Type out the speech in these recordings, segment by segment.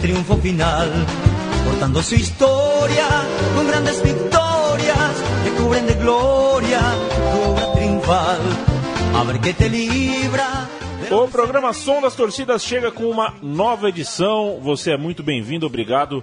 triunfo final, su historia con grandes victorias que cubren de gloria tu obra triunfal. A ver qué te libra. O programa Som das Torcidas chega com uma nova edição. Você é muito bem-vindo, obrigado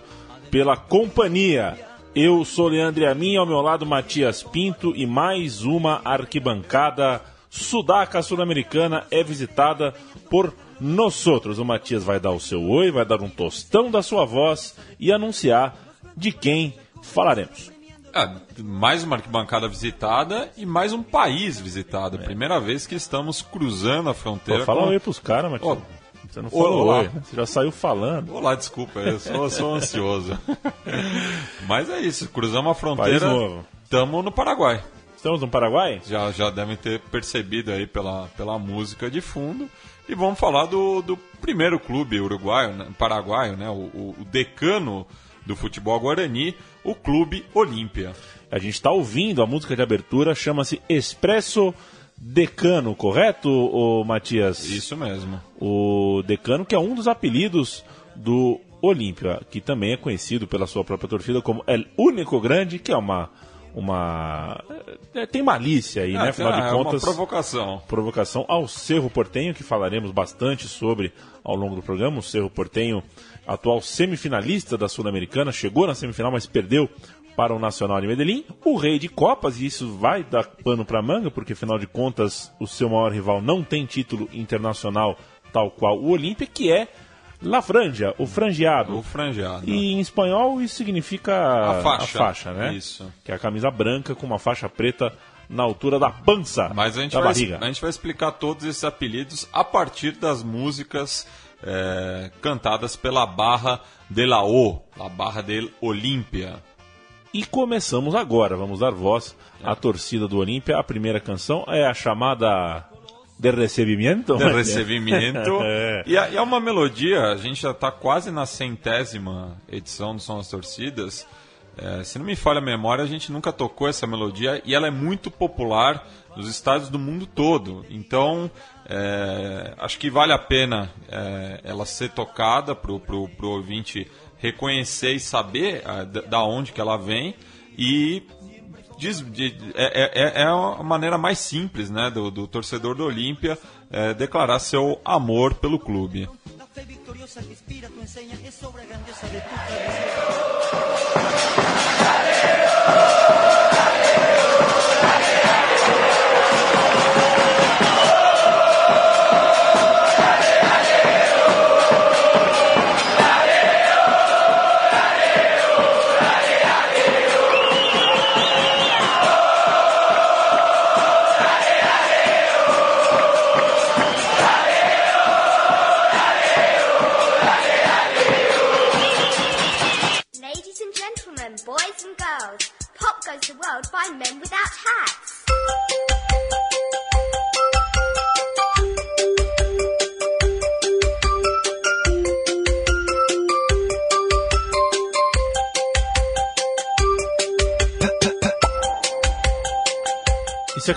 pela companhia. Eu sou Leandro Amin, ao meu lado Matias Pinto e mais uma arquibancada sudaca sul-americana é visitada por nós outros. O Matias vai dar o seu oi, vai dar um tostão da sua voz e anunciar de quem falaremos. É, mais uma arquibancada visitada e mais um país visitado. É. Primeira vez que estamos cruzando a fronteira. Pô, fala com... oi pros caras, Matias. Oh, você não falou Olá. oi, né? Você já saiu falando. Olá, desculpa, eu sou, sou ansioso. Mas é isso, cruzamos a fronteira. Estamos no Paraguai. Estamos no Paraguai? Já, já devem ter percebido aí pela, pela música de fundo. E vamos falar do, do primeiro clube uruguaio, né, paraguaio, né? O, o, decano do futebol guarani, o Clube Olímpia. A gente está ouvindo a música de abertura, chama-se Expresso Decano, correto, o Matias? Isso mesmo. O Decano, que é um dos apelidos do Olímpia, que também é conhecido pela sua própria torcida como El Único Grande, que é uma. Uma é, tem malícia aí, né? Afinal é, de contas. É uma provocação. Provocação ao Cerro Portenho, que falaremos bastante sobre ao longo do programa. O Cerro Portenho, atual semifinalista da Sul-Americana, chegou na semifinal, mas perdeu para o Nacional de Medellín, o rei de Copas, e isso vai dar pano para manga, porque afinal de contas o seu maior rival não tem título internacional tal qual o Olímpia, que é La Franja, o frangeado. O frangeado. E em espanhol isso significa a faixa, a faixa né? Isso. Que é a camisa branca com uma faixa preta na altura da pança Mas a gente, da vai, barriga. a gente vai explicar todos esses apelidos a partir das músicas é, cantadas pela Barra de la O, a Barra del Olímpia. E começamos agora, vamos dar voz à torcida do Olímpia. A primeira canção é a chamada de recebimento. De recebimento. é. E, é uma melodia, a gente já está quase na centésima edição do Som das Torcidas. É, se não me falha a memória, a gente nunca tocou essa melodia e ela é muito popular nos estádios do mundo todo. Então, é, acho que vale a pena é, ela ser tocada para o ouvinte reconhecer e saber uh, da onde que ela vem e diz, de, é, é, é a maneira mais simples né, do, do torcedor do Olímpia é, declarar seu amor pelo clube.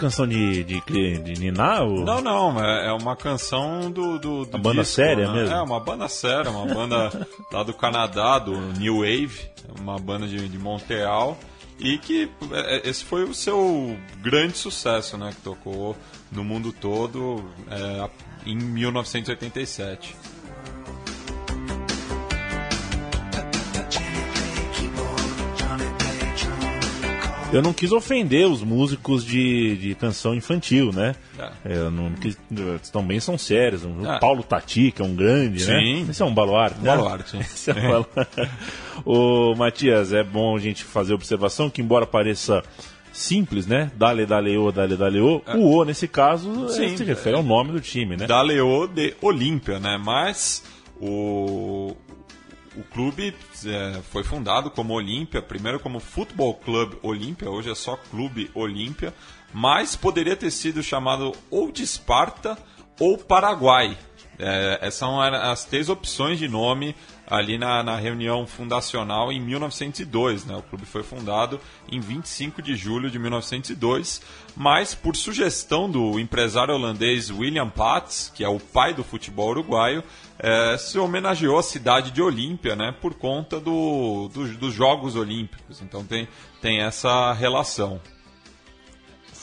Canção de, de, de Niná? Ou... Não, não, é, é uma canção do. do, do uma banda disco, séria né? mesmo? É, uma banda séria, uma banda lá do Canadá, do New Wave, uma banda de, de Montreal. E que é, é, esse foi o seu grande sucesso, né? Que tocou no mundo todo é, em 1987. Eu não quis ofender os músicos de, de canção infantil, né? É. Eu não quis, também são sérios. O é. Paulo Tati, que é um grande, sim. né? Esse é um baluarte, né? Baluarte, sim. Esse é um baluarte. Ô, Matias, é bom a gente fazer observação que, embora pareça simples, né? Dale, dale, o, dale, dale, o. É. O O, nesse caso, Sim, se refere ao nome do time, né? Dale, o de Olímpia, né? Mas o, o clube é, foi fundado como Olímpia, primeiro como Futebol Club Olímpia, hoje é só Clube Olímpia, mas poderia ter sido chamado ou de Esparta ou Paraguai. É, essas são as três opções de nome ali na, na reunião fundacional em 1902. Né? O clube foi fundado em 25 de julho de 1902, mas por sugestão do empresário holandês William Patz, que é o pai do futebol uruguaio, é, se homenageou a cidade de Olímpia né, por conta do, do, dos Jogos Olímpicos. Então tem, tem essa relação.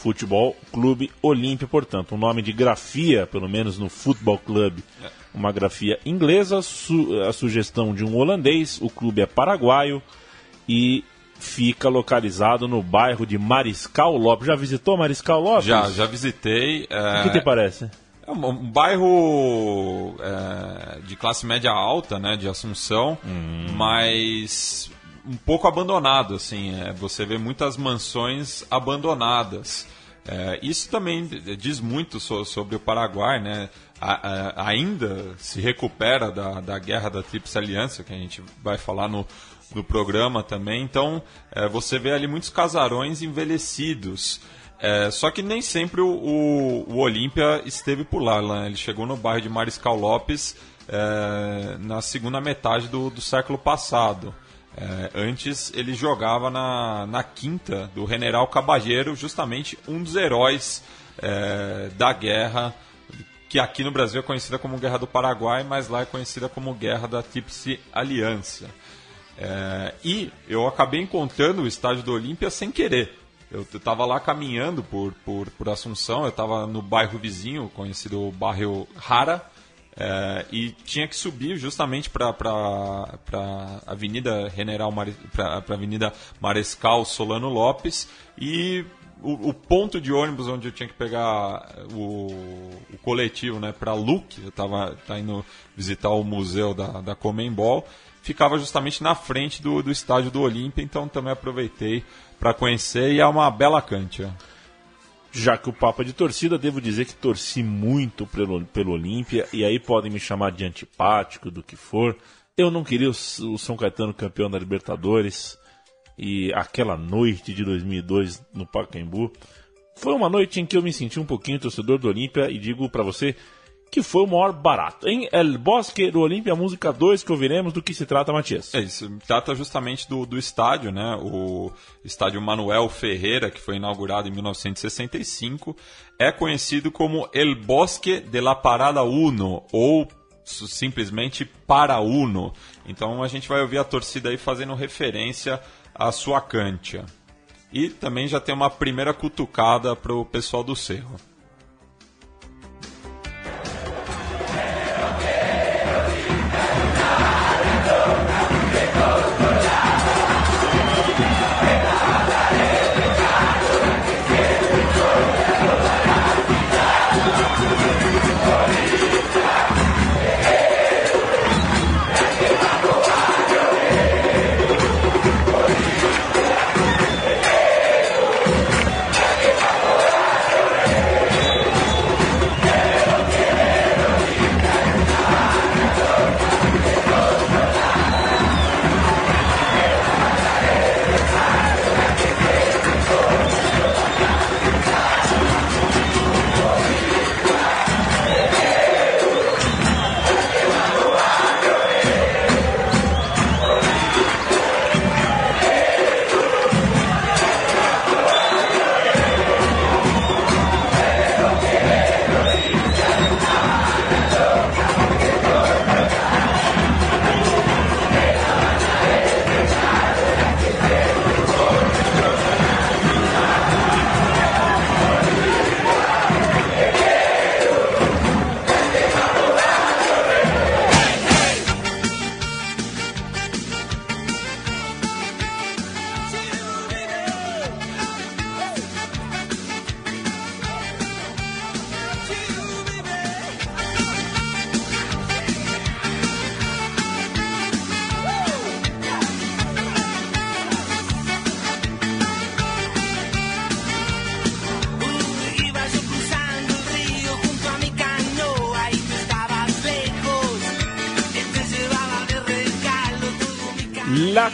Futebol Clube Olímpia, portanto, um nome de grafia, pelo menos no Futebol Clube. É uma grafia inglesa, su a sugestão de um holandês, o clube é paraguaio e fica localizado no bairro de Mariscal Lopes. Já visitou Mariscal Lopes? Já, já visitei. É... O que te parece? É um, um bairro é, de classe média alta, né, de Assunção, hum. mas um pouco abandonado, assim. É, você vê muitas mansões abandonadas. É, isso também diz muito so, sobre o Paraguai, né? A, a, ainda se recupera da, da guerra da Tríplice Aliança, que a gente vai falar no, no programa também. Então, é, você vê ali muitos casarões envelhecidos. É, só que nem sempre o, o, o Olímpia esteve por lá. Né? Ele chegou no bairro de Mariscal Lopes é, na segunda metade do, do século passado. É, antes ele jogava na, na quinta do General Cabalheiro, justamente um dos heróis é, da guerra, que aqui no Brasil é conhecida como Guerra do Paraguai, mas lá é conhecida como Guerra da Tríplice Aliança. É, e eu acabei encontrando o estádio do Olímpia sem querer. Eu estava lá caminhando por, por, por Assunção, eu estava no bairro vizinho, conhecido bairro Rara, é, e tinha que subir justamente para a Avenida General para Avenida Marescal Solano Lopes e o, o, ponto de ônibus onde eu tinha que pegar o, o coletivo né, para Luque, eu estava tá indo visitar o museu da, da Comembol, ficava justamente na frente do, do estádio do Olímpia, então também aproveitei para conhecer e é uma bela cântia. Já que o Papa é de torcida, devo dizer que torci muito pelo, pelo Olímpia, e aí podem me chamar de antipático, do que for. Eu não queria o, o São Caetano campeão da Libertadores, e aquela noite de 2002 no Pacaembu foi uma noite em que eu me senti um pouquinho torcedor do Olímpia, e digo para você que foi o maior barato. Em El Bosque do Olímpia, música 2 que ouviremos, do que se trata, Matias? É isso, trata justamente do, do estádio, né? O estádio Manuel Ferreira, que foi inaugurado em 1965, é conhecido como El Bosque de la Parada Uno, ou simplesmente Para Uno. Então a gente vai ouvir a torcida aí fazendo referência à sua cantia. E também já tem uma primeira cutucada para o pessoal do Cerro.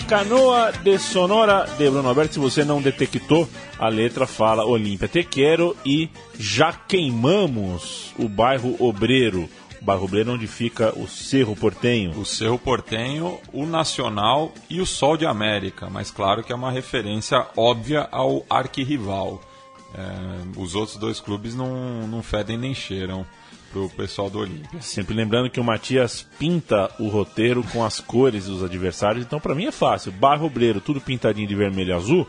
Canoa de Sonora de Bruno Alberto. Se você não detectou, a letra fala Olímpia Te Quero e Já Queimamos o bairro Obreiro. Barro Obreiro, onde fica o Cerro Portenho. O Cerro Portenho, o Nacional e o Sol de América, mas claro que é uma referência óbvia ao arquirrival. É, os outros dois clubes não, não fedem nem cheiram pro pessoal do Olímpia. Sempre lembrando que o Matias pinta o roteiro com as cores dos adversários, então para mim é fácil. Barro Obreiro, tudo pintadinho de vermelho e azul.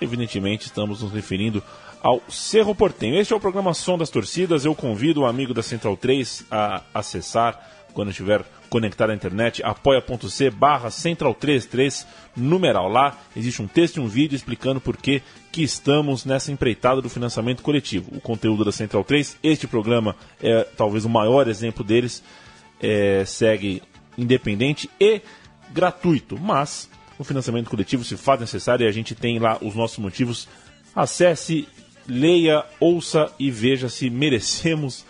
Evidentemente estamos nos referindo ao Cerro Portenho. Este é o programa Som das Torcidas. Eu convido o amigo da Central 3 a acessar quando estiver conectado à internet, apoia.c barra Central 33 numeral. Lá existe um texto e um vídeo explicando por que, que estamos nessa empreitada do financiamento coletivo. O conteúdo da Central 3, este programa é talvez o maior exemplo deles, é, segue independente e gratuito, mas o financiamento coletivo se faz necessário e a gente tem lá os nossos motivos. Acesse leia, ouça e veja se merecemos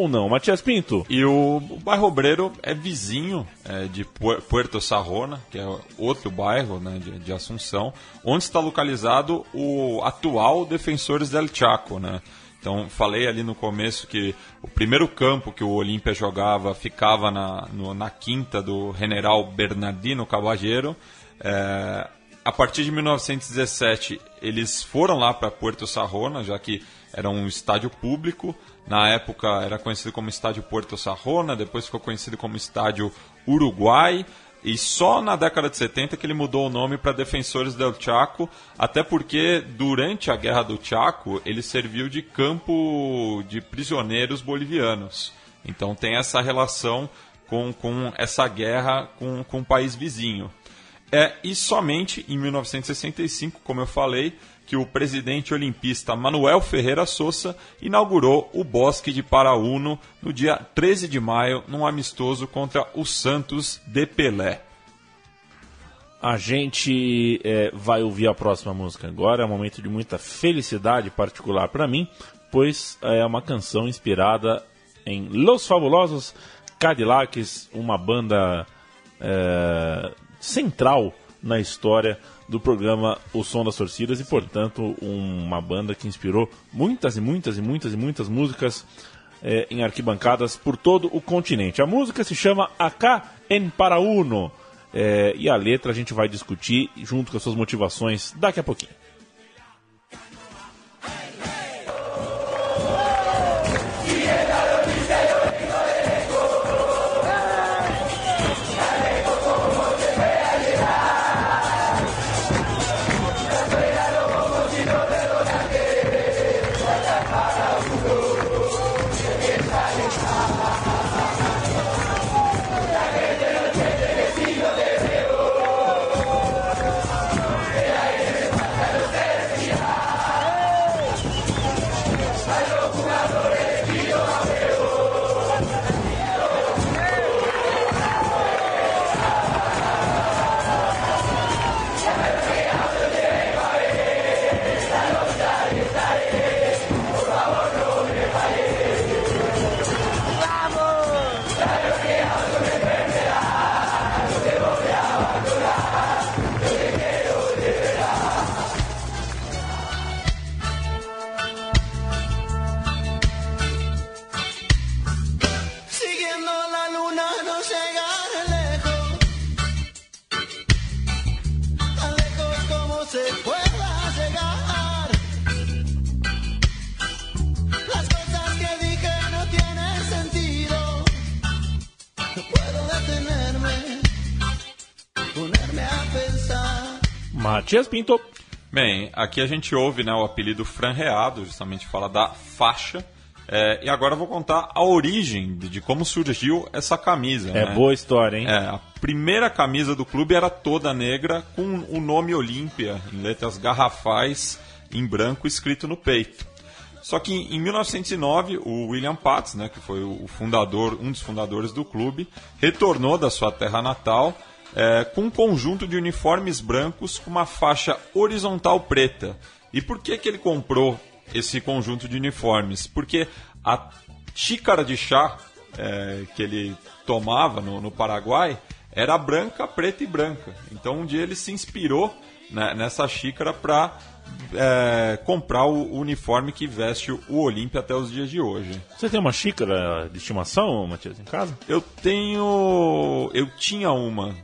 ou não. Matias Pinto. E o, bairro Obreiro é vizinho é, de Puerto Sarrona, que é outro bairro né, de, de, Assunção, onde está localizado o atual Defensores del Chaco, né? Então, falei ali no começo que o primeiro campo que o Olímpia jogava ficava na, no, na quinta do general Bernardino Caballero. É, a partir de 1917, eles foram lá para Puerto Sarrona, já que era um estádio público. Na época era conhecido como Estádio Puerto Sarrona, depois ficou conhecido como Estádio Uruguai. E só na década de 70 que ele mudou o nome para Defensores del Chaco, até porque durante a Guerra do Chaco ele serviu de campo de prisioneiros bolivianos. Então tem essa relação com, com essa guerra com, com o país vizinho. É, e somente em 1965, como eu falei, que o presidente olimpista Manuel Ferreira Souza inaugurou o Bosque de Paraúno no dia 13 de maio, num amistoso contra o Santos de Pelé. A gente é, vai ouvir a próxima música agora, é um momento de muita felicidade particular para mim, pois é uma canção inspirada em Los Fabulosos Cadillacs, uma banda é, central na história do programa O Som das Torcidas e, portanto, uma banda que inspirou muitas e muitas e muitas e muitas músicas é, em arquibancadas por todo o continente. A música se chama Acá en Parauno é, e a letra a gente vai discutir junto com as suas motivações daqui a pouquinho. Matias Pinto. Bem, aqui a gente ouve né, o apelido franreado, justamente fala da faixa. É, e agora eu vou contar a origem de, de como surgiu essa camisa. É né? boa história, hein? É, a primeira camisa do clube era toda negra, com o nome Olímpia, em letras garrafais, em branco, escrito no peito. Só que em 1909, o William Patz, né, que foi o fundador, um dos fundadores do clube, retornou da sua terra natal é, com um conjunto de uniformes brancos com uma faixa horizontal preta. E por que, que ele comprou esse conjunto de uniformes? Porque a xícara de chá é, que ele tomava no, no, Paraguai era branca, preta e branca. Então um dia ele se inspirou né, nessa xícara para é, comprar o uniforme que veste o Olímpia até os dias de hoje. Você tem uma xícara de estimação, Matias, em casa? Eu tenho. Eu tinha uma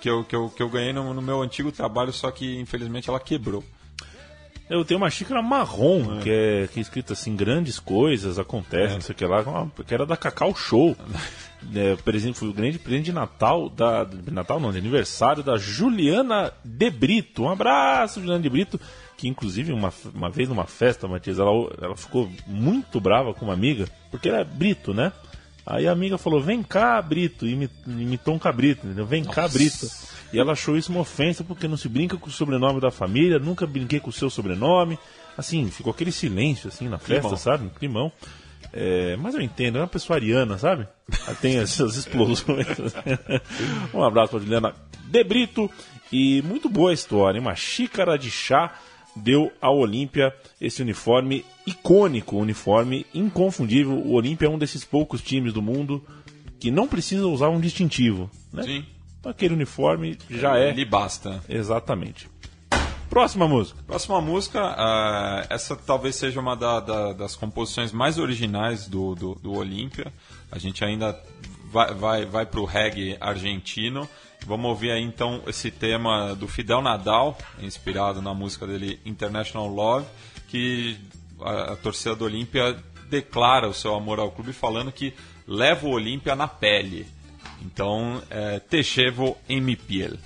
que eu, que eu, que eu ganhei no, no meu antigo trabalho, só que infelizmente ela quebrou. Eu tenho uma xícara marrom, é. que, é, que é escrito assim, grandes coisas acontecem, é. não sei o que lá, que era da Cacau Show. é, presente, foi o grande presente de Natal, da, Natal não, de aniversário da Juliana de Brito. Um abraço, Juliana de Brito, que inclusive uma, uma vez numa festa, Matias, ela, ela ficou muito brava com uma amiga, porque ela é Brito, né? Aí a amiga falou, vem cá, Brito, e imitou um cabrito, entendeu? Vem Nossa. cá, Brito. E ela achou isso uma ofensa porque não se brinca com o sobrenome da família, nunca brinquei com o seu sobrenome. Assim, ficou aquele silêncio assim na festa, Climão. sabe? Um climão. É, mas eu entendo, é uma pessoa ariana, sabe? Tem essas explosões. um abraço para Juliana De Brito. E muito boa a história, hein? uma xícara de chá deu ao Olímpia esse uniforme icônico, uniforme inconfundível. O Olímpia é um desses poucos times do mundo que não precisa usar um distintivo. Né? Sim. Aquele uniforme já é. Ele basta. Exatamente. Próxima música. Próxima música, uh, essa talvez seja uma da, da, das composições mais originais do, do, do Olímpia. A gente ainda vai, vai, vai para o reggae argentino. Vamos ouvir aí então esse tema do Fidel Nadal, inspirado na música dele International Love, que a, a torcida do Olímpia declara o seu amor ao clube falando que leva o Olímpia na pele. Então, é, Te mi piel.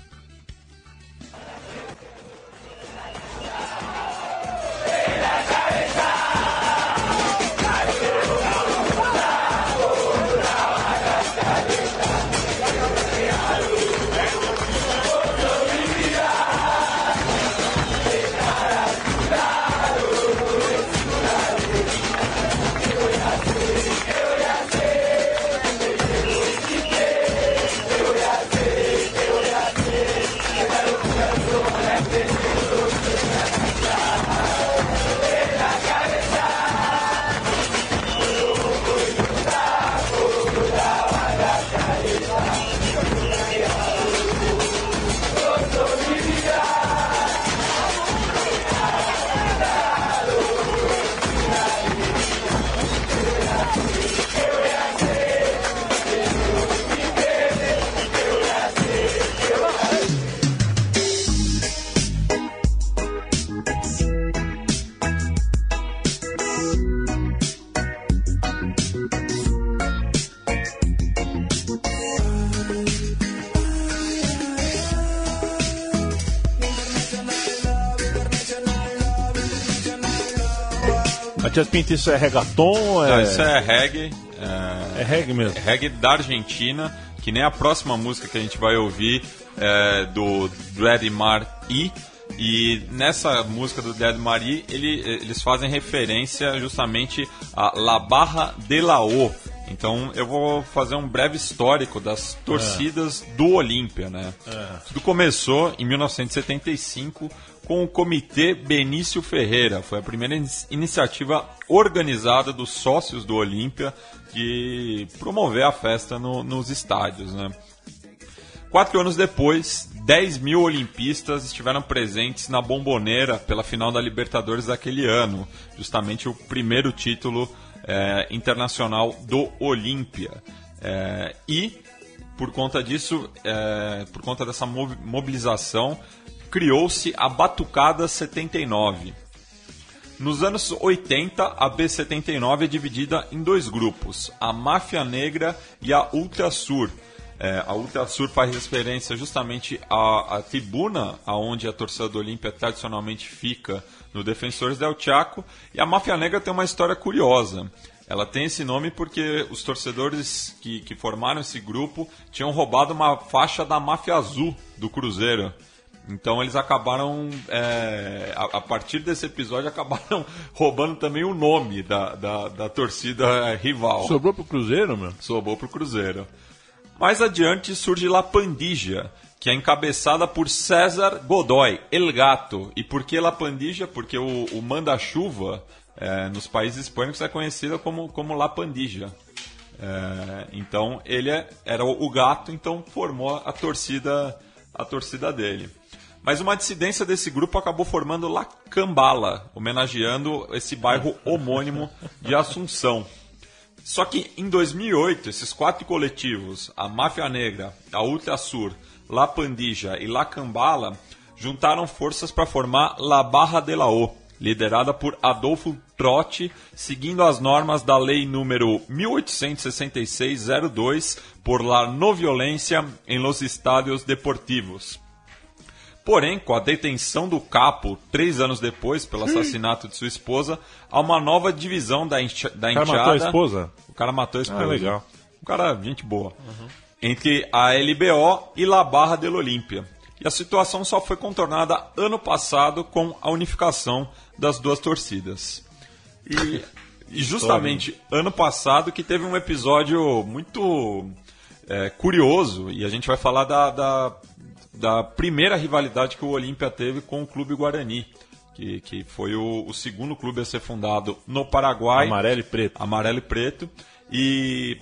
Matias Pinto, isso é reggaeton? É... Não, isso é reggae. É... é reggae mesmo? É reggae da Argentina, que nem a próxima música que a gente vai ouvir é do Dread Mar I. E nessa música do Dead Marie, ele, eles fazem referência justamente a La Barra de la O. Então eu vou fazer um breve histórico das torcidas é. do Olímpia, né? É. Tudo começou em 1975 com o Comitê Benício Ferreira. Foi a primeira iniciativa organizada dos sócios do Olímpia de promover a festa no, nos estádios. Né? Quatro anos depois, 10 mil olimpistas estiveram presentes na Bomboneira pela final da Libertadores daquele ano, justamente o primeiro título é, internacional do Olímpia. É, e, por conta disso, é, por conta dessa mobilização, criou-se a Batucada 79. Nos anos 80, a B79 é dividida em dois grupos, a Máfia Negra e a Ultra Sur. É, a Ultra Sur faz referência justamente à, à tribuna aonde a torcida do Olímpia tradicionalmente fica no Defensores del Chaco. E a Máfia Negra tem uma história curiosa. Ela tem esse nome porque os torcedores que, que formaram esse grupo tinham roubado uma faixa da Máfia Azul do Cruzeiro. Então eles acabaram, é, a, a, partir desse episódio, acabaram roubando também o nome da, da, da torcida rival. Sobrou pro Cruzeiro, meu? Sobrou pro Cruzeiro. Mais adiante surge La Pandija, que é encabeçada por César Godoy, El Gato. E por que La Pandija? Porque o, o manda-chuva é, nos países hispânicos é conhecido como, como La Pandija. É, então ele é, era o gato, então formou a torcida, a torcida dele. Mas uma dissidência desse grupo acabou formando La Cambala, homenageando esse bairro homônimo de Assunção. Só que em 2008, esses quatro coletivos, a Máfia Negra, a Ultra Sur, La Pandija e La Cambala, juntaram forças para formar La Barra de la O, liderada por Adolfo Trotti, seguindo as normas da Lei número 1866-02 por la no violência em los estádios deportivos. Porém, com a detenção do capo três anos depois pelo assassinato de sua esposa, há uma nova divisão da, enxada. da O cara matou a esposa? O cara matou a esposa. Ah, legal. Um cara, gente boa. Entre a LBO e La Barra del Olímpia. E a situação só foi contornada ano passado com a unificação das duas torcidas. E, e justamente ano passado que teve um episódio muito é, curioso, e a gente vai falar da, da, da primeira rivalidade que o Olímpia teve com o Clube Guarani. Que, que foi o, o segundo clube a ser fundado no Paraguai. Amarelo e preto. Amarelo e preto. E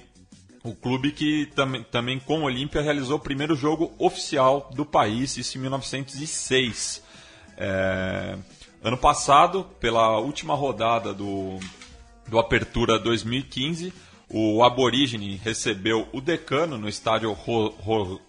o clube que tam, também com o Olímpia realizou o primeiro jogo oficial do país, isso em 1906. É, ano passado, pela última rodada do, do Apertura 2015, o Aborígene recebeu o Decano no estádio Ro, Ro,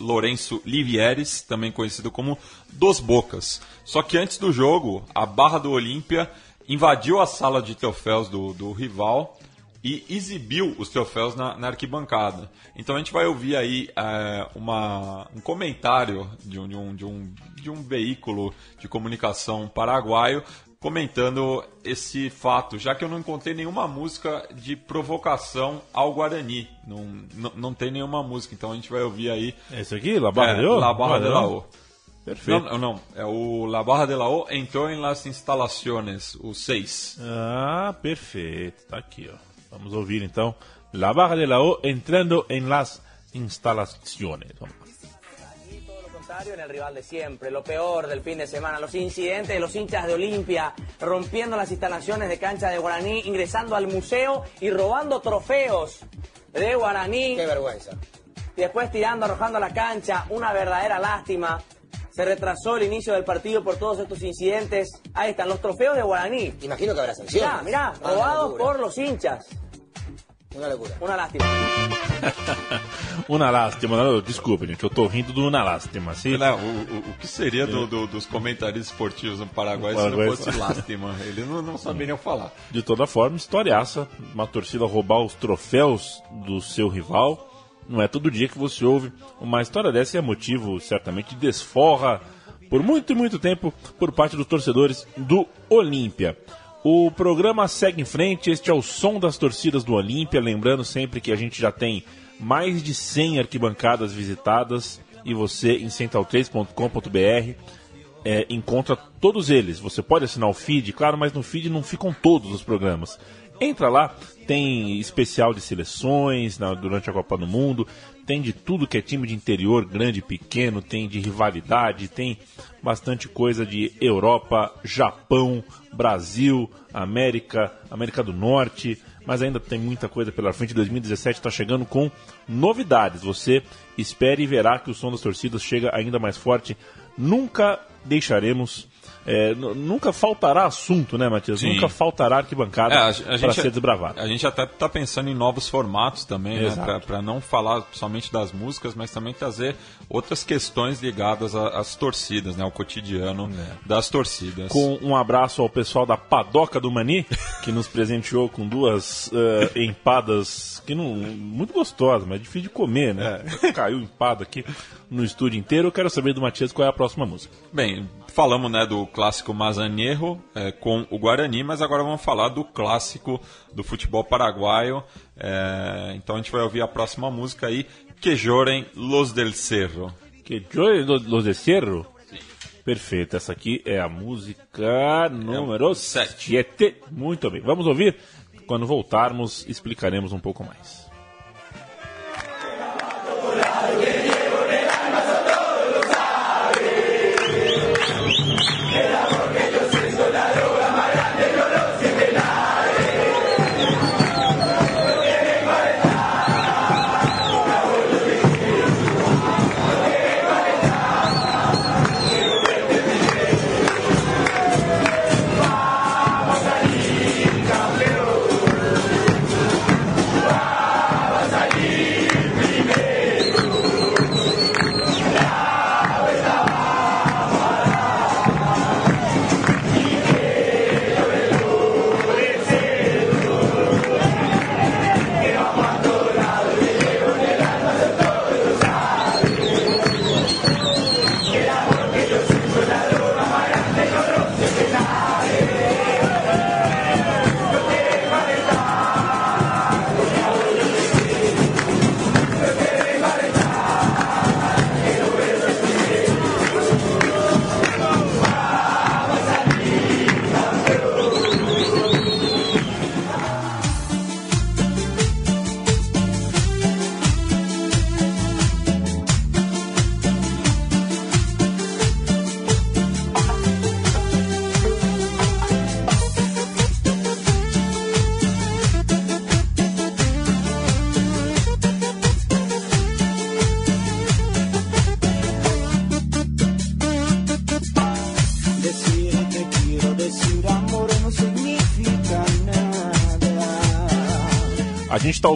Lourenço Livieres, também conhecido como Dos Bocas. Só que antes do jogo, a Barra do Olímpia invadiu a sala de troféus do, do rival e exibiu os troféus na, na, arquibancada. Então a gente vai ouvir aí é, uma, um comentário de um, de, um, de, um, de um veículo de comunicação paraguaio comentando esse fato, já que eu não encontrei nenhuma música de provocação ao Guarani. Não, não, não tem nenhuma música, então a gente vai ouvir aí. Esse aqui, La Barra é, de O? La Barra de la O. Perfeito. Não, não, é o La Barra de la O entrou em las instalaciones, o 6. Ah, perfeito. Tá aqui, ó. Vamos ouvir então La Barra de la O entrando en las instalaciones. Vamos. en el rival de siempre, lo peor del fin de semana, los incidentes de los hinchas de Olimpia rompiendo las instalaciones de cancha de Guaraní, ingresando al museo y robando trofeos de Guaraní. Qué vergüenza. Y después tirando, arrojando a la cancha, una verdadera lástima. Se retrasó el inicio del partido por todos estos incidentes. Ahí están los trofeos de Guaraní. Imagino que habrá sanciones. Mirá, mirá, Ah, robados por los hinchas. Una locura. Una lástima. Una lástima, não, desculpa, gente, eu tô rindo do Una lástima. Se, Né, o, o, o que seria do, do- dos comentaristas esportivos no Paraguai se Paraguai. não fosse lástima? Eles não, não saberiam falar. De toda forma, historiaça, uma torcida roubar os troféus do seu rival. Não é todo dia que você ouve uma história dessa e é motivo, certamente, de desforra por muito e muito tempo por parte dos torcedores do Olímpia. O programa segue em frente, este é o som das torcidas do Olímpia, lembrando sempre que a gente já tem mais de 100 arquibancadas visitadas e você em central3.com.br é, encontra todos eles. Você pode assinar o feed, claro, mas no feed não ficam todos os programas. Entra lá, tem especial de seleções na- durante a Copa do Mundo, tem de tudo que é time de interior, grande e pequeno, tem de rivalidade, tem bastante coisa de Europa, Japão, Brasil, América, América do Norte, mas ainda tem muita coisa pela frente. 2017 está chegando com novidades. Você espere e verá que o som das torcidas chega ainda mais forte. Nunca deixaremos. É, nunca faltará assunto, né, Matias? Sim. Nunca faltará arquibancada É, para ser desbravada. a gente até está pensando em novos formatos também, né? Para não falar somente das músicas, mas também trazer outras questões ligadas às torcidas, né? Ao cotidiano das torcidas. Com um abraço ao pessoal da Padoca do Mani, que nos presenteou com duas eh, empadas que não muito gostosas, mas difícil de comer, né? Caiu empada aqui no estúdio inteiro. Eu quero saber do Matias qual é a próxima música. Bem, falamos né, do clássico Mazanierro é, com o Guarani, mas agora vamos falar do clássico do futebol paraguaio. É, então a gente vai ouvir a próxima música aí, Que Llorem Los del Cerro. Que Joy Los de Cerro? Perfeito, essa aqui é a música número sete. 7. Muito bem, vamos ouvir? Quando voltarmos, explicaremos um pouco mais.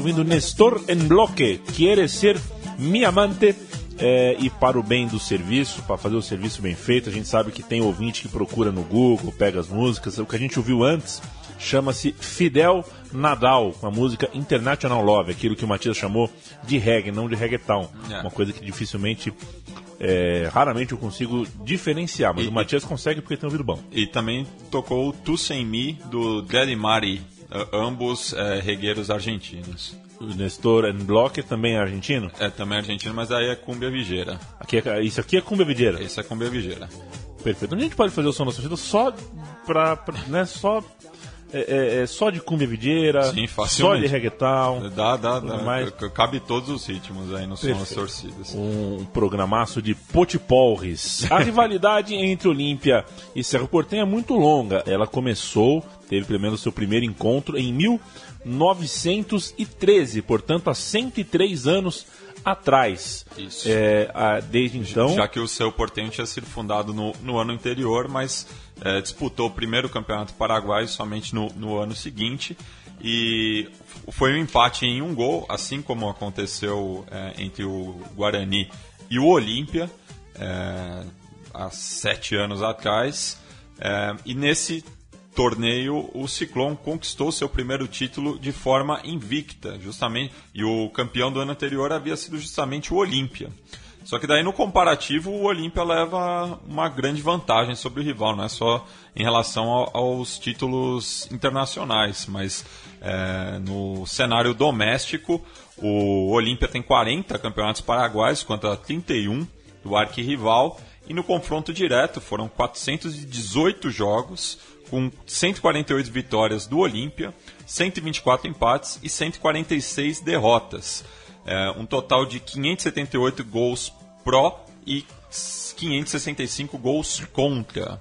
Ouvindo Nestor en Bloque, Quiere Ser Mi Amante. É, e para o bem do serviço, para fazer o serviço bem feito, a gente sabe que tem ouvinte que procura no Google, pega as músicas. O que a gente ouviu antes chama-se Fidel Nadal, com a música International Love, aquilo que o Matias chamou de reggae, não de reggaeton. É. Uma coisa que dificilmente, é, raramente eu consigo diferenciar, mas E- o Matias consegue porque tem ouvido bom. E também tocou Tu Sem Mi, do Daddy Mari, ambos eh, regueiros argentinos. O Nestor en Bloque também é argentino. É também argentino, mas aí é Cumbia Vigeira. Aqui é- isso aqui é Cumbia Videira. Esse é Cumbia Vigeira. Perfeito. A gente pode fazer o som da torcida só pra, pra- né, só é, é, é só de cumbia videira, Sim, só de reggaeton, Dá, dá, dá. Mais- Cabe todos os ritmos aí no som Perfeito. torcidas. um programaço de potipolres. A rivalidade entre Olímpia e Cerro Portenho é muito longa. Ela começou, teve pelo menos seu primeiro encontro em 1913, portanto há 103 anos atrás. Isso. É, a- desde então, Já que o seu Portenho tinha sido fundado no, no ano anterior, mas eh, disputou o primeiro campeonato paraguaio somente no, no ano seguinte. E foi um empate em um gol, assim como aconteceu eh, entre o Guarani e o Olímpia, eh, há sete anos atrás. Eh, e nesse torneio, o Ciclone conquistou seu primeiro título de forma invicta, justamente, e o campeão do ano anterior havia sido justamente o Olímpia. Só que daí no comparativo o Olímpia leva uma grande vantagem sobre o rival, não é só em relação ao- aos títulos internacionais, mas é, no cenário doméstico o Olímpia tem 40 campeonatos paraguaios contra 31 do arquirrival e no confronto direto foram 418 jogos com 148 vitórias do Olímpia, 124 empates e 146 derrotas. É, um total de 578 gols pró e 565 gols contra.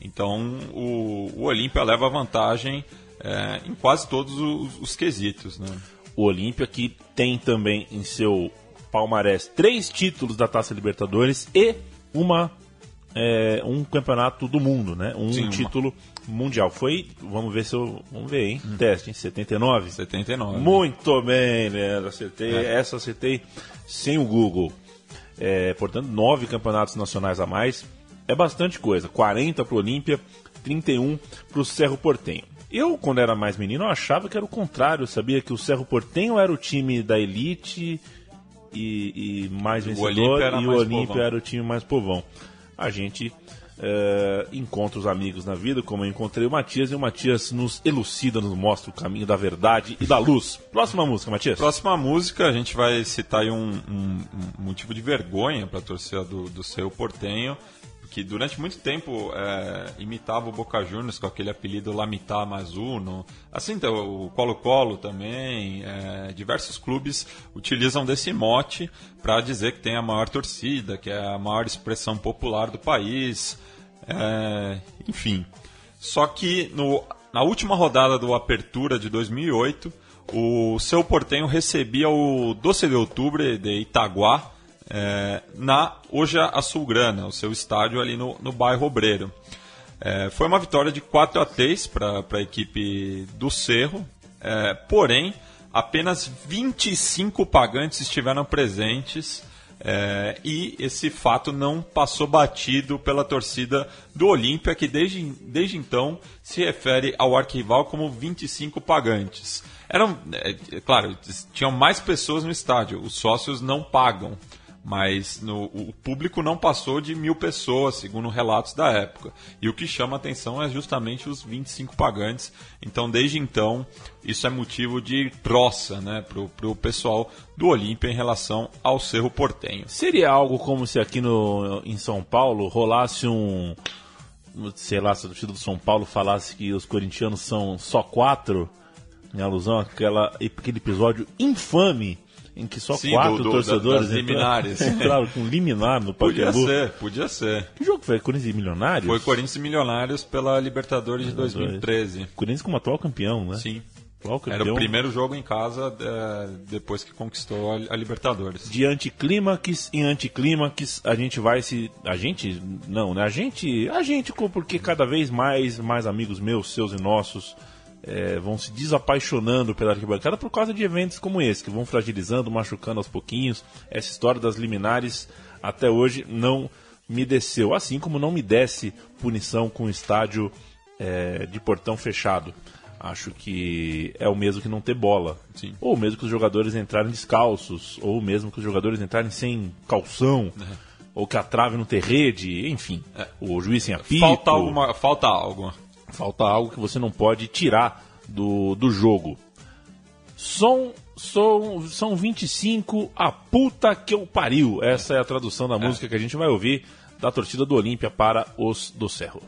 Então o, o Olímpia leva vantagem é, em quase todos os, os quesitos. Né? o Olímpia, que tem também em seu palmarés três títulos da Taça Libertadores e uma é, um campeonato do mundo, né? Um Sim, uma. título mundial. Foi, vamos ver se eu, vamos ver, hein? Teste, em 79. 79. Muito bem, Leandro, acertei. É. Essa acertei sem o Google. É, portanto, nove campeonatos nacionais a mais. É bastante coisa. 40 para o Olímpia, 31 para o Cerro Portenho. Eu, quando era mais menino, achava que era o contrário. Eu sabia que o Cerro Portenho era o time da elite e, e mais vencedor era e o Olímpia era o time mais povão. A gente é, encontra os amigos na vida, como eu encontrei o Matias, e o Matias nos elucida, nos mostra o caminho da verdade e da luz. Próxima música, Matias. Próxima música, a gente vai citar um, um- um motivo de vergonha para a torcida do, do seu Portenho, que durante muito tempo é, imitava o Boca Juniors com aquele apelido Lamitá Mazuno. Assim, então, o Colo-Colo também, é, diversos clubes utilizam desse mote para dizer que tem a maior torcida, que é a maior expressão popular do país. É, enfim. Só que no, na última rodada do Apertura de 2008, o seu Portenho recebia o Doce de Outubro de Itaguá é, na Oja Azulgrana, o seu estádio ali no, no bairro Obreiro. É, foi uma vitória de 4 a 3 para a equipe do Cerro, é, porém, apenas 25 pagantes estiveram presentes é, e esse fato não passou batido pela torcida do Olímpia, que desde, desde então se refere ao arquival como 25 pagantes. Eram, é, é claro, tinham mais pessoas no estádio, os sócios não pagam, mas no- o público não passou de mil pessoas, segundo relatos da época. E o que chama atenção é justamente os 25 pagantes. Então, desde então, isso é motivo de troça né, para o pessoal do Olímpia em relação ao Cerro Portenho. Seria algo como se aqui no, em São Paulo rolasse um. Sei lá, se a torcida do São Paulo falasse que os corintianos são só quatro, em alusão àquela, àquele episódio infame em que só Sim, quatro do- do- torcedores das liminares. entraram, com liminar no Podia Pacaembu. ser, podia ser. Que jogo foi? Corinthians e Milionários? Foi Corinthians e Milionários pela Libertadores de 2013. Corinthians como atual campeão, né? Sim. Era o primeiro jogo em casa é, depois que conquistou a, a Libertadores. de anticlímax em anticlímax, a gente vai se. A gente. Não, né? A gente. A gente, porque cada vez mais, mais amigos meus, seus e nossos, é, vão se desapaixonando pela arquibancada por causa de eventos como esse, que vão fragilizando, machucando aos pouquinhos. Essa história das liminares até hoje não me desceu, assim como não me desce punição com estádio é, de portão fechado. Acho que é o mesmo que não ter bola. Sim. Ou mesmo que os jogadores entrarem descalços, ou mesmo que os jogadores entrarem sem calção, É. ou que a trave não ter rede, enfim. O juiz sem apito. Falta, alguma, falta algo. Falta algo que você não pode tirar do, do jogo. Som, som, são 25, a puta que eu pariu. Essa é a tradução da música que a gente vai ouvir da torcida do Olímpia para os do Cerro.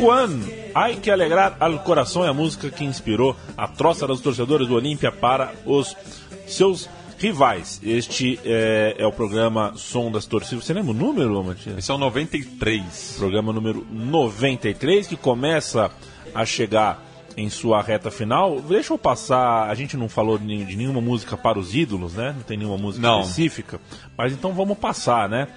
Juan Ai que alegrar al coração é a música que inspirou a troça dos torcedores do Olímpia para os seus rivais. Este é, é o programa Som das Torcidas. Você lembra o número, Matias? Esse é o 93. Programa número 93, que começa a chegar em sua reta final. Deixa eu passar. A gente não falou de de nenhuma música para os ídolos, né? Não tem nenhuma música Não. específica. Mas então vamos passar, né?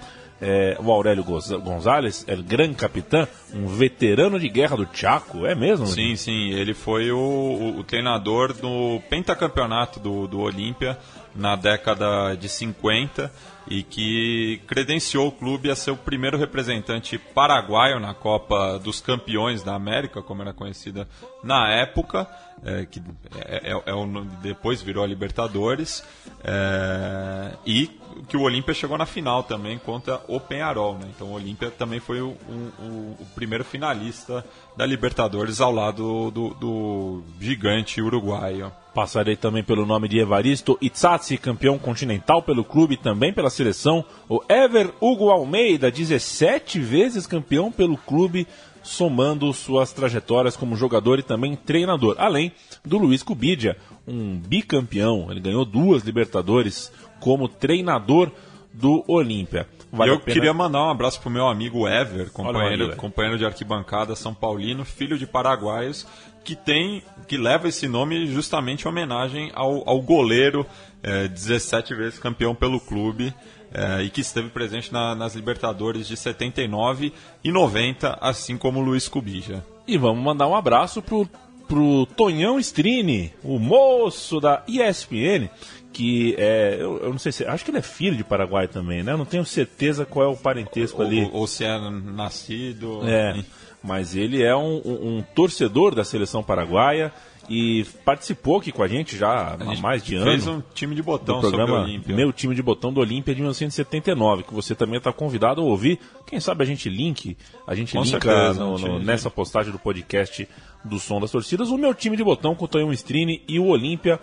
É, o Aurélio Gonzalez, é grande capitão, um veterano de guerra do Chaco, é mesmo? Sim, sim, ele foi o, o- o treinador do pentacampeonato do, do Olímpia na década de 50 e que credenciou o clube a ser o primeiro representante paraguaio na Copa dos Campeões da América, como era conhecida na época, é, que é, é- é depois virou a Libertadores, é, e que o Olímpia chegou na final também contra o Penharol. Né? Então o Olímpia também foi o, o- o primeiro finalista da Libertadores ao lado do, do gigante uruguaio. Passarei também pelo nome de Evaristo Itzatzi, campeão continental pelo clube e também pela seleção. O Ever Hugo Almeida, 17 vezes campeão pelo clube, somando suas trajetórias como jogador e também treinador. Além do Luiz Cubidia, um bicampeão. Ele ganhou duas Libertadores como treinador do Olímpia. Vale eu queria mandar um abraço pro meu amigo Ever, companheiro, companheiro de arquibancada São Paulino, filho de paraguaios, que tem, que leva esse nome justamente em homenagem ao, ao goleiro, eh, 17 vezes campeão pelo clube, eh, e que esteve presente na- nas Libertadores de 79 e 90, assim como o Luiz Cubija. E vamos mandar um abraço pro, pro Tonhão Strini, o moço da ESPN, que é. Eu, eu não sei se. Acho que ele é filho de Paraguai também, né? Eu não tenho certeza qual é o parentesco ali. Ou, ou se é nascido. É, mas ele é um, um- um torcedor da seleção paraguaia e participou aqui com a gente já há mais de Fez ano. um time de do botão sobre o programa. Meu Time de Botão do Olímpia de 1979, que você também está convidado a ouvir. Quem sabe a gente link, a gente Com linka certeza, no- a gente- no- nessa postagem do podcast do Som das Torcidas, o Meu Time de Botão com o Tonhão Strini e o Olímpia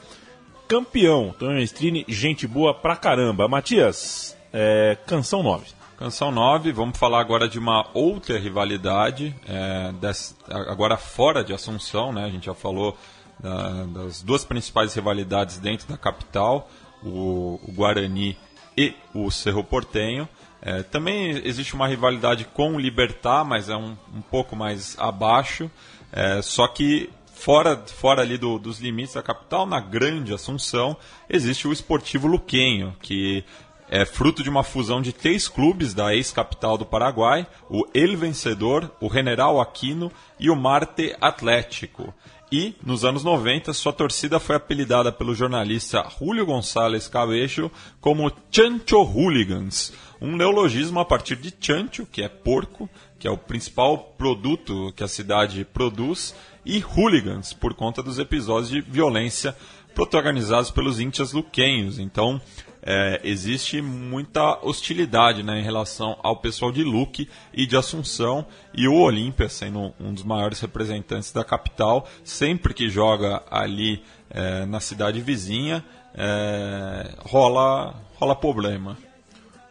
campeão. Tonhão Strini, gente boa pra caramba. Matias, é, canção 9. Canção 9, vamos falar agora de uma outra rivalidade, é, des- agora fora de Assunção, né? A gente já falou da- das duas principais rivalidades dentro da capital, o, o Guarani e o Cerro Portenho. É, também existe uma rivalidade com o Libertar, mas é um, um pouco mais abaixo, é, só que fora, fora ali do, dos limites da capital, na grande Assunção, existe o Esportivo Luquenho, que é fruto de uma fusão de três clubes da ex-capital do Paraguai, o El Vencedor, o General Aquino e o Marte Atlético. E, nos anos 90, sua torcida foi apelidada pelo jornalista Julio González Cabello como Chancho Hooligans, um neologismo a partir de chancho, que é porco, que é o principal produto que a cidade produz, e hooligans, por conta dos episódios de violência protagonizados pelos índios luquenhos. Então, é, existe muita hostilidade né, em relação ao pessoal de Luque e de Assunção e o Olímpia, sendo um dos maiores representantes da capital, sempre que joga ali é, na cidade vizinha, é, rola, rola problema.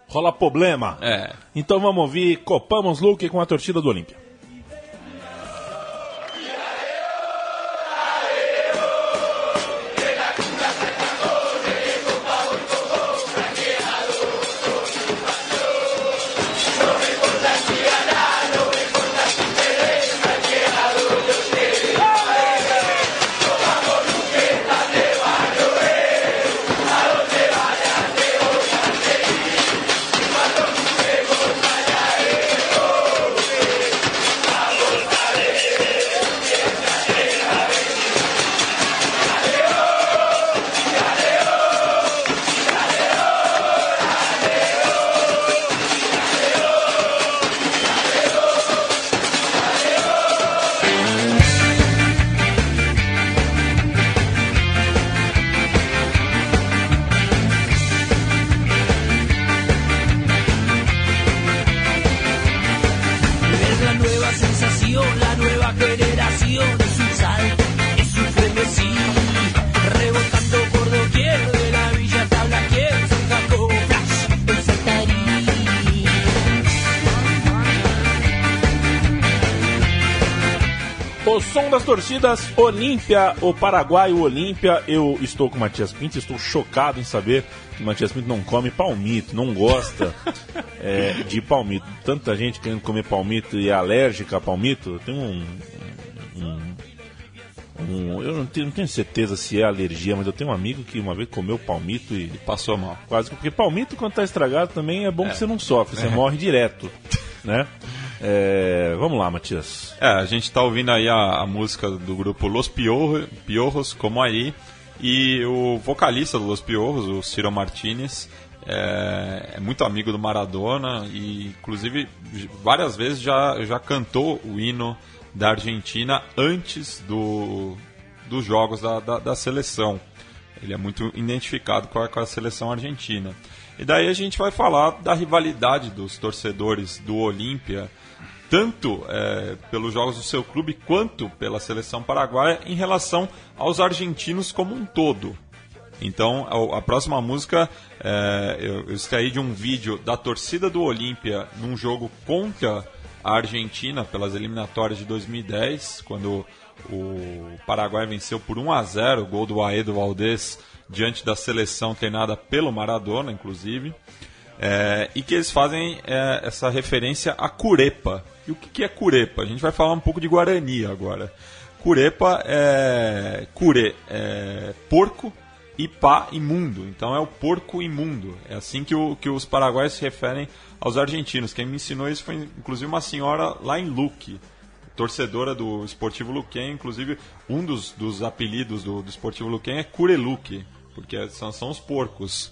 Rola problema? É. Então vamos ouvir Copamos Luque com a torcida do Olímpia. Das torcidas Olímpia, o Paraguai, o Olímpia. Eu estou com o Matias Pinto, estou chocado em saber que o Matias Pinto não come palmito, não gosta é, de palmito. Tanta gente querendo comer palmito e é alérgica a palmito. Tem um. um- um- eu não tenho, não tenho certeza se é alergia, mas eu tenho um amigo que uma vez comeu palmito e Passou mal. quase. Porque palmito, quando tá estragado, também é bom que você não sofre, você morre direto. Né? É, vamos lá, Matias. É, a gente tá ouvindo aí a, a música do grupo Los Piorro- Piorros, como aí, e o vocalista do Los Piorros, o Ciro Martinez, é, é muito amigo do Maradona e, inclusive, várias vezes já, já cantou o hino da Argentina antes do, dos jogos da, da, da seleção. Ele é muito identificado com a, com a seleção argentina. E daí a gente vai falar da rivalidade dos torcedores do Olímpia, tanto é, pelos jogos do seu clube quanto pela seleção paraguaia em relação aos argentinos como um todo. Então, a, a próxima música é, eu, eu extraí de um vídeo da torcida do Olímpia num jogo contra a Argentina pelas eliminatórias de 2010, quando o Paraguai venceu por 1 a 0 o gol do Aedo Valdez diante da seleção treinada pelo Maradona, inclusive. É, e que eles fazem é, essa referência a curepa. E o que, é curepa? A gente vai falar um pouco de Guarani agora. Curepa é. Cure é porco e pá imundo. Então é o porco imundo. É assim que, o, que os paraguaios se referem aos argentinos. Quem me ensinou isso foi inclusive uma senhora lá em Luque, torcedora do Esportivo Luquem. Inclusive, um dos, dos apelidos do, do Esportivo Luquem é Cureluque, porque são, são os porcos.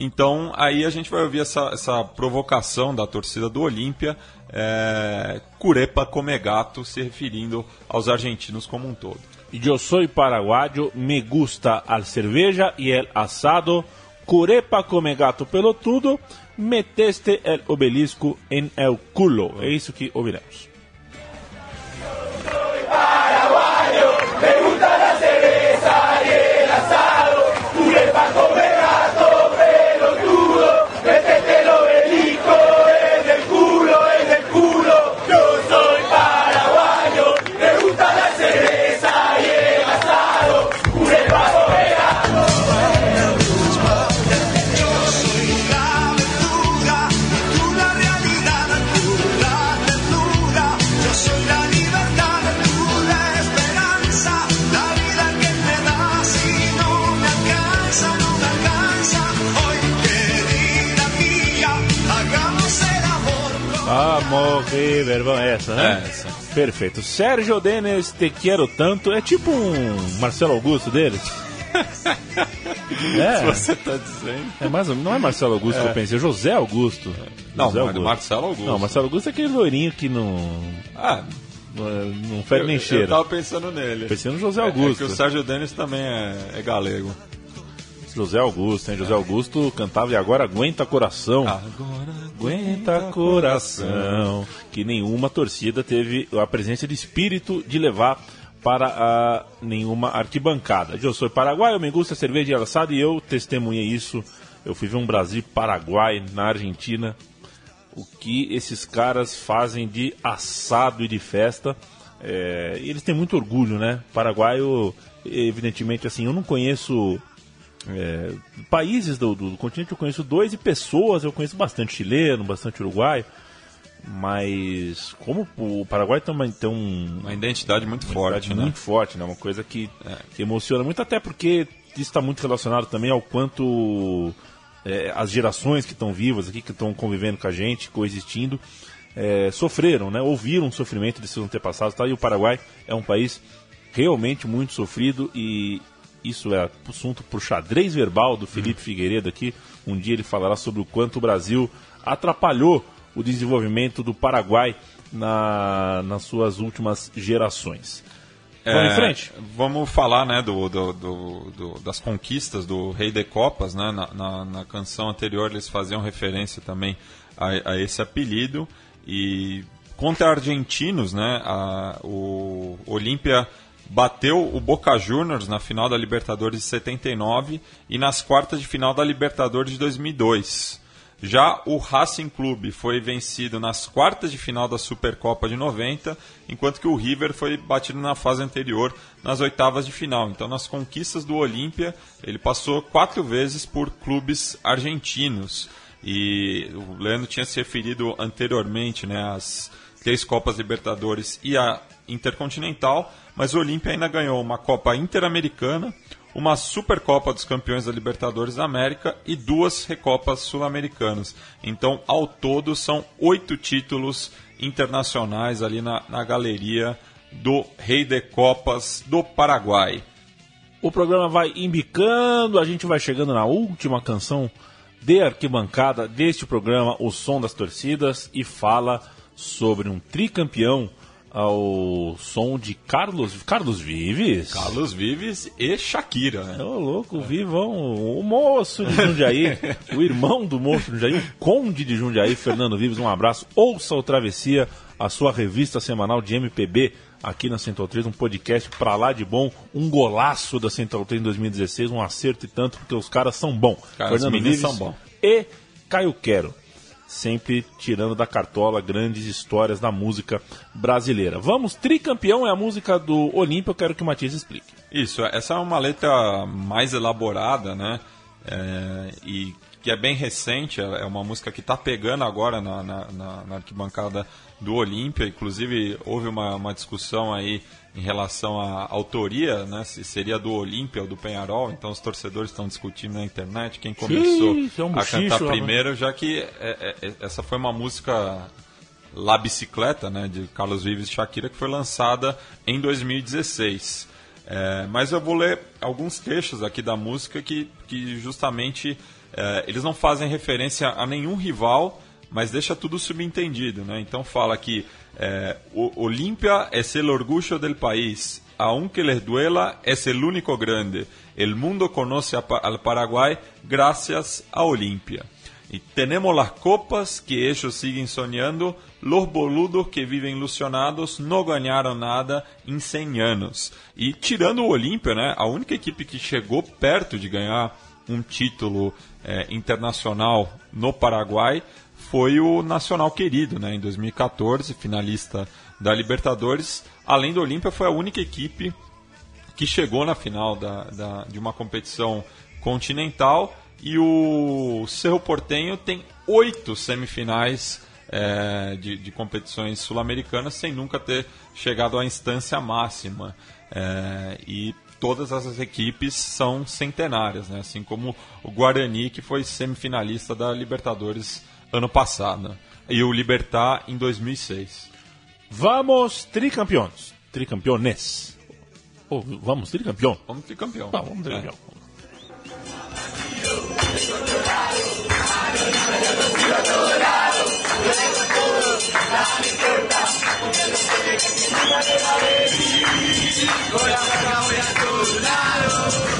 Então aí a gente vai ouvir essa, essa provocação da torcida do Olímpia, é, Curepa come gato, se referindo aos argentinos como um todo. Yo soy paraguayo, me gusta al cerveja y el asado. Curepa come gato pelotudo, meteste el obelisco en el culo. É isso que ouviremos. la aventura, tú la realidad, tú la ternura, Vamos essa, né? É, essa. Perfeito. Sérgio Denis, te quero tanto. É tipo um Marcelo Augusto deles. é, Você tá dizendo? é mais, não é Marcelo Augusto que eu pensei, é José Augusto. Não, José Mar- Marcelo Augusto. Não, Marcelo Augusto é aquele loirinho que não, Ah, não, não fede eu, nem eu cheira. tava pensando nele. Pensei no José É- Augusto. É, que o Sérgio Denis também é, é galego. José Augusto, hein? José Augusto cantava e agora aguenta coração. Aguenta coração. Que nenhuma torcida teve a presença de espírito de levar para a nenhuma arquibancada. Eu sou paraguaio, me gusta cerveja e assado e eu testemunhei isso. Eu fui ver um Brasil-Paraguai na Argentina. O que esses caras fazem de assado e de festa. É, e eles têm muito orgulho, né? Paraguaio, evidentemente, assim, eu não conheço é, países do, do continente eu conheço dois e pessoas eu conheço bastante chileno, bastante uruguaio, mas como o Paraguai também tem um, Uma identidade muito forte, identidade né? muito forte, né? Uma coisa que, que emociona muito, até porque isso está muito relacionado também ao quanto é, as gerações que estão vivas aqui, que estão convivendo com a gente, coexistindo, é, sofreram, né? Ouviram o sofrimento de seus antepassados, tá? E o Paraguai é um país realmente muito sofrido e isso é assunto para o xadrez verbal do Felipe Figueiredo aqui. Um dia ele falará sobre o quanto o Brasil atrapalhou o desenvolvimento do Paraguai na, nas suas últimas gerações. Vamos em É, frente? Vamos falar né, do, do- do- do- das conquistas do Rei de Copas. Né? Na, na- na canção anterior eles faziam referência também a, a esse apelido. E contra argentinos, né, a- o Olímpia bateu o Boca Juniors na final da Libertadores de 79 e nas quartas de final da Libertadores de 2002. Já o Racing Clube foi vencido nas quartas de final da Supercopa de 90, enquanto que o River foi batido na fase anterior, nas oitavas de final. Então, nas conquistas do Olímpia, ele passou quatro vezes por clubes argentinos. E o Leandro tinha se referido anteriormente né, às três Copas Libertadores e a Intercontinental, mas o Olímpia ainda ganhou uma Copa Interamericana, uma Supercopa dos Campeões da Libertadores da América e duas Recopas Sul-Americanas. Então, ao todo, são oito títulos internacionais ali na, na galeria do Rei de Copas do Paraguai. O programa vai embicando, a gente vai chegando na última canção de arquibancada deste programa, O Som das Torcidas, e fala sobre um tricampeão ao som de Carlos, Carlos Vives. Carlos Vives e Shakira. Né? Ô, louco, o Vivão, o moço de Jundiaí, o irmão do moço de Jundiaí, o conde de Jundiaí, Fernando Vives, um abraço. Ouça o Travessia, a sua revista semanal de MPB aqui na Central 3, um podcast pra lá de bom, um golaço da Central 3 em 2016, um acerto e tanto, porque os caras são bons. Cara, os meninos são bons. E Caio Quero, sempre tirando da cartola grandes histórias da música brasileira. Vamos, tricampeão é a música do Olímpio, eu quero que o Matias explique. Isso, essa é uma letra mais elaborada, né? É, e que é bem recente, é é uma música que está pegando agora na, na, na- arquibancada do Olímpia. Inclusive, houve uma, uma discussão aí em relação à autoria, né? Se seria do Olímpia ou do Penharol. Então, os torcedores estão discutindo na internet quem começou isso é um a cantar rapaz. primeiro, já que é- é- essa foi uma música La Bicicleta, né, de Carlos Vives e Shakira, que foi lançada em 2016. É, mas eu vou ler alguns trechos aqui da música que, que justamente é, eles não fazem referência a nenhum rival, mas deixa tudo subentendido. Né? Então fala que é, o Olimpia é el orgullo del país, aunque les duela, es el único grande. El mundo conoce a Pa- al Paraguay gracias a Olimpia. Y tenemos las copas que ellos siguen soñando. Los boludos que vivem ilusionados não ganharam nada em 100 anos. E tirando o Olímpia, né, a única equipe que chegou perto de ganhar um título eh, internacional no Paraguai foi o Nacional Querido, né, em 2014, finalista da Libertadores. Além do Olímpia, foi a única equipe que chegou na final da, da- de uma competição continental e o Cerro Portenho tem oito semifinais eh, de, de competições sul-americanas sem nunca ter chegado à instância máxima. Eh, e todas essas equipes são centenárias, né? assim como o Guarani, que foi semifinalista da Libertadores ano passado. E o Libertar em 2006. Vamos tricampeões. Tricampeones. Oh, vamos tricampeão. Vamos ter campeão. Não, vamos tricampeão. a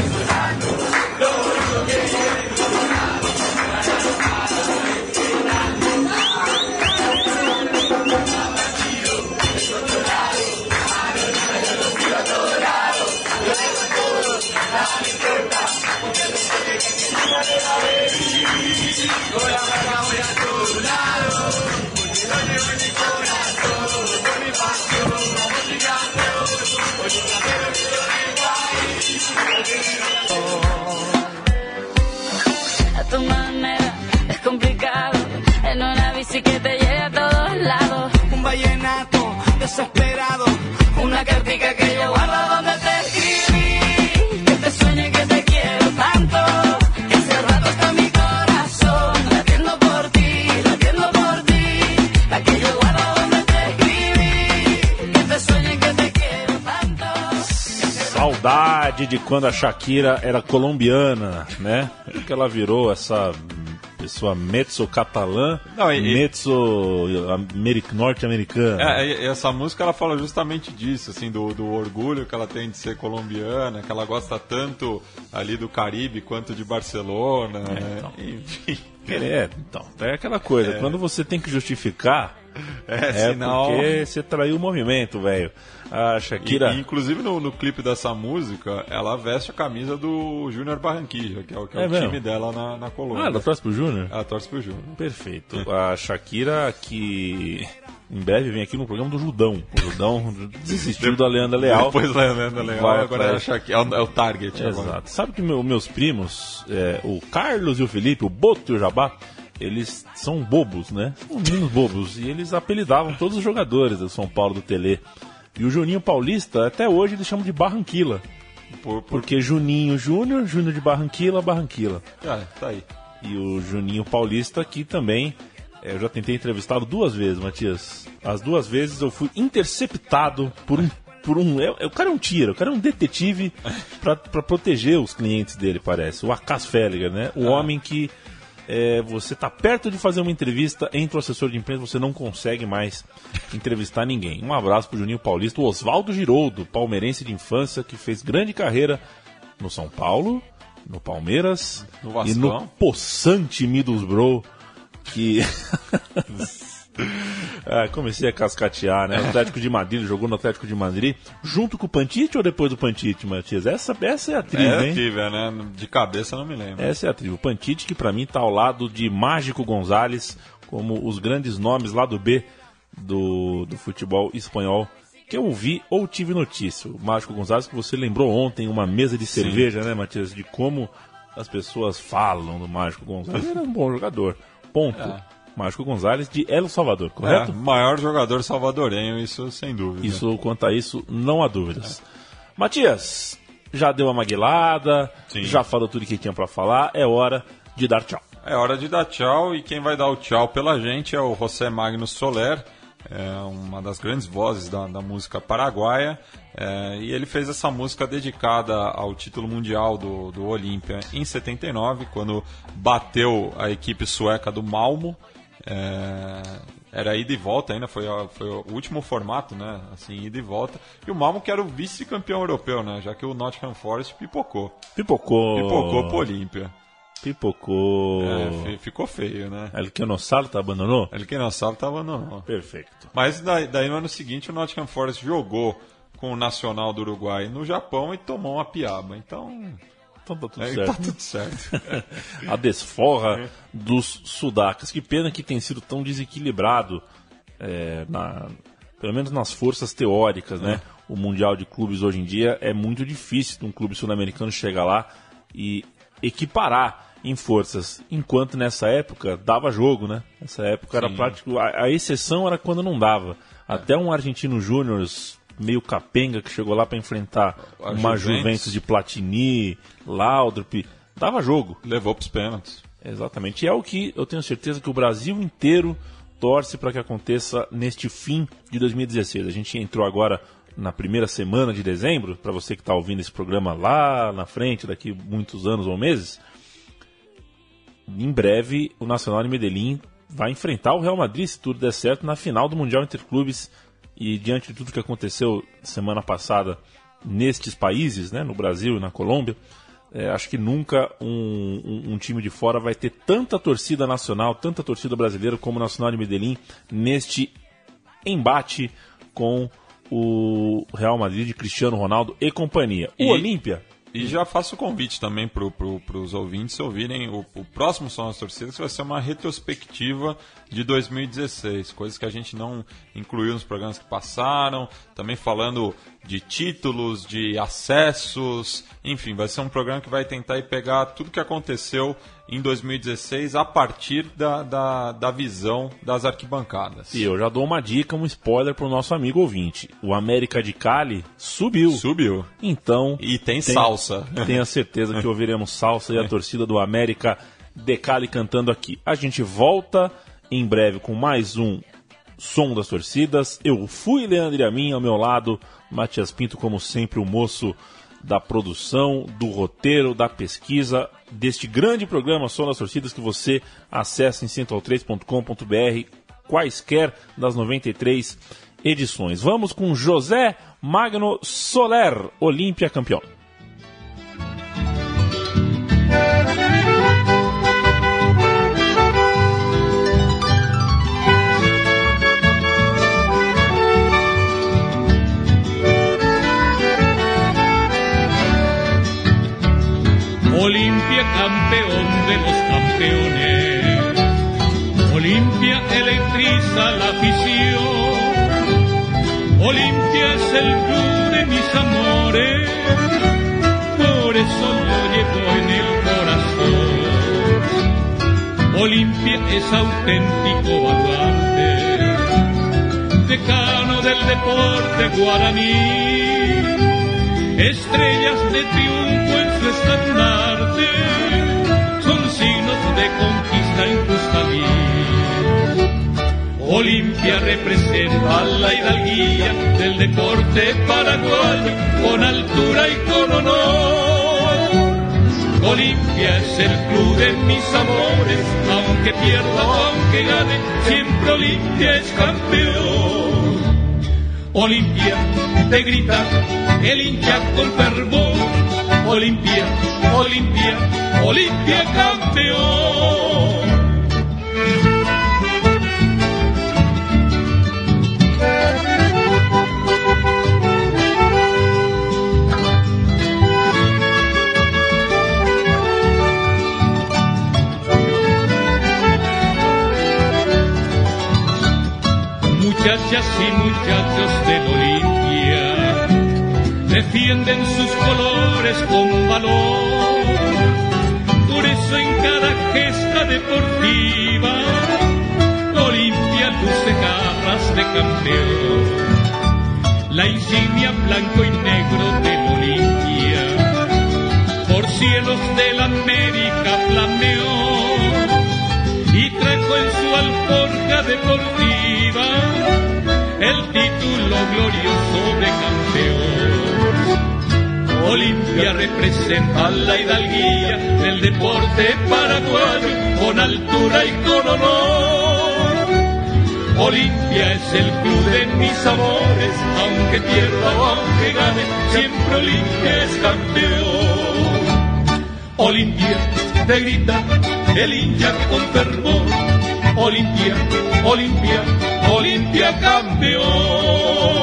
Saudade de quando a Shakira era colombiana, né? Que ela virou essa pessoa mezzo-catalã, Não, e- mezzo-ameri- norte-americana. É, e- e essa música ela fala justamente disso, assim, do, do orgulho que ela tem de ser colombiana, que ela gosta tanto ali do Caribe quanto de Barcelona, né? então. Enfim. É, então, é aquela coisa, quando você tem que justificar, É, é sinal. porque você traiu o movimento, velho. A E, Shakira. e, inclusive no, no clipe dessa música, ela veste a camisa do Júnior Barranquilla, que é o, que é É o mesmo? time dela na, na Colômbia. Ah, ela torce pro Júnior? Ela torce pro Júnior. Perfeito. A Shakira que em breve vem aqui no programa do Judão. O Judão desistiu da Leandra Leal. Depois Leandro Leal, Vai agora pra- é, a Shakira, é, o, é o Target. agora. Exato. Sabe que meu- meus primos, é, o Carlos e o Felipe, o Boto e o Jabá, eles são bobos, né? São meninos bobos. E eles apelidavam todos os jogadores do São Paulo do Tele. E o Juninho Paulista, até hoje, eles chamam de Barranquila. Por, por... Porque Juninho Júnior, Júnior de Barranquila, Barranquila. Ah, tá aí. E o Juninho Paulista, que também é, eu já tentei entrevistá-lo duas vezes, Matias. As duas vezes eu fui interceptado por um. Por um é, é- o cara é um tira, o cara é um detetive pra proteger os clientes dele, parece. O Acas Felliger, né? O homem que é, você tá perto de fazer uma entrevista, entra o assessor de imprensa, você não consegue mais entrevistar ninguém. Um abraço pro Juninho Paulista, o Oswaldo Giroldo, palmeirense de infância, que fez grande carreira no São Paulo, no Palmeiras No e no possante Middlesbrough, que... Ah, comecei a cascatear, né? O Atlético de Madrid, jogou no Atlético de Madrid, junto com o Pantite ou depois do Pantite, Matias? Essa, essa é a trilha, É hein? trivia, né? De cabeça não me lembro. Essa é a tribo. Pantite, que pra mim tá ao lado de Mágico Gonzalez, como os grandes nomes lá do B do, do futebol espanhol que eu ouvi ou tive notícia. O Mágico Gonzalez, que você lembrou ontem, uma mesa de cerveja, né, Matias? De como as pessoas falam do Mágico Gonzalez. Ele era um bom jogador. Ponto. Mágico Gonzalez de El Salvador, correto? É, maior jogador salvadorenho, isso sem dúvida. Isso, quanto a isso, não há dúvidas. Matias, já deu uma maguilada, Sim. já falou tudo que tinha pra falar, é hora de dar tchau. É hora de dar tchau e quem vai dar o tchau pela gente é o José Magno Soler, é uma das grandes vozes da, da música paraguaia. é, e ele fez essa música dedicada ao título mundial do, do Olímpia em 79, quando bateu a equipe sueca do Malmo. É, era ida e volta ainda, foi, foi o último formato, né? Assim, ida e volta. E o Malmo que era o vice-campeão europeu, né? Já que o Nottingham Forest pipocou. Pipocou. Pipocou pro Olímpia. Pipocou. É, fi- ficou feio, né? El que no salta abandonou? Ele que não sabe tá abandonou. Perfeito. Mas daí, daí no ano seguinte o Nottingham Forest jogou com o Nacional do Uruguai no Japão e tomou uma piaba. Então, Então tá tudo é, certo. tá tudo certo. A desforra dos sudacas. Que pena que tem sido tão desequilibrado, é, na, pelo menos nas forças teóricas, né? O Mundial de Clubes hoje em dia é muito difícil de um clube sul-americano chegar lá e equiparar em forças. Enquanto nessa época dava jogo, né? Nessa época era Sim. prático. A, a exceção era quando não dava. Até um argentino júnior meio capenga que chegou lá para enfrentar A uma Juventus. Juventus de Platini, Laudrup, dava jogo. Levou pros pênaltis. Exatamente. E é o que eu tenho certeza que o Brasil inteiro torce para que aconteça neste fim de 2016. A gente entrou agora na primeira semana de dezembro, para você que está ouvindo esse programa lá na frente, daqui muitos anos ou meses. Em breve, o Nacional de Medellín vai enfrentar o Real Madrid, se tudo der certo, na final do Mundial Interclubes. E diante de tudo que aconteceu semana passada nestes países, né, no Brasil e na Colômbia, é, acho que nunca um, um- um time de fora vai ter tanta torcida nacional, tanta torcida brasileira como o Nacional de Medellín neste embate com o Real Madrid de Cristiano Ronaldo e companhia. O E- Olímpia, E já faço o convite também para pro, os ouvintes ouvirem o, o próximo Som das Torcidas, que vai ser uma retrospectiva de 2016, coisas que a gente não incluiu nos programas que passaram, também falando de títulos, de acessos, enfim, vai ser um programa que vai tentar ir pegar tudo que aconteceu em 2016 a partir da, da, da visão das arquibancadas. e eu já dou uma dica, um spoiler para o nosso amigo ouvinte. O América de Cali subiu. Subiu. Então, E tem, salsa. Tenha certeza que ouviremos salsa e a torcida do América de Cali cantando aqui. A gente volta em breve com mais um Som das Torcidas. Eu fui Leandro Amin, ao meu lado, Matias Pinto, como sempre, o moço da produção, do roteiro, da pesquisa, deste grande programa Som das Torcidas que você acessa em central3.com.br, quaisquer das 93 edições. Vamos com José Magno Soler, Olímpia campeão. Olimpia campeón de los campeones. Olimpia electriza la afición. Olimpia es el club de mis amores. Por eso lo llevo en el corazón. Olimpia es auténtico baluarte. Decano del deporte guaraní estrellas de triunfo en su estandarte, son signos de conquista en Custalí. Olimpia representa la hidalguía del deporte paraguayo con altura y con honor. Olimpia es el club de mis amores, aunque pierda o aunque gane, siempre Olimpia es campeón. Olimpia, te grita el hincha con fervor. Olimpia, Olimpia, Olimpia campeón. Muchachas y muchachos de Olimpia defienden sus colores con valor. Por eso en cada gesta deportiva, Olimpia luce garras de campeón. La insignia blanco y negro de Olimpia, por cielos de la América flameó y trajo en su alforja deportiva el título glorioso de campeón. Olimpia representa la hidalguía del deporte paraguayo con altura y con honor. Olimpia es el club de mis amores, aunque pierda o aunque gane, siempre Olimpia es campeón. Olimpia, te grita el hincha con fervor. Olimpia, Olimpia, Olimpia campeón.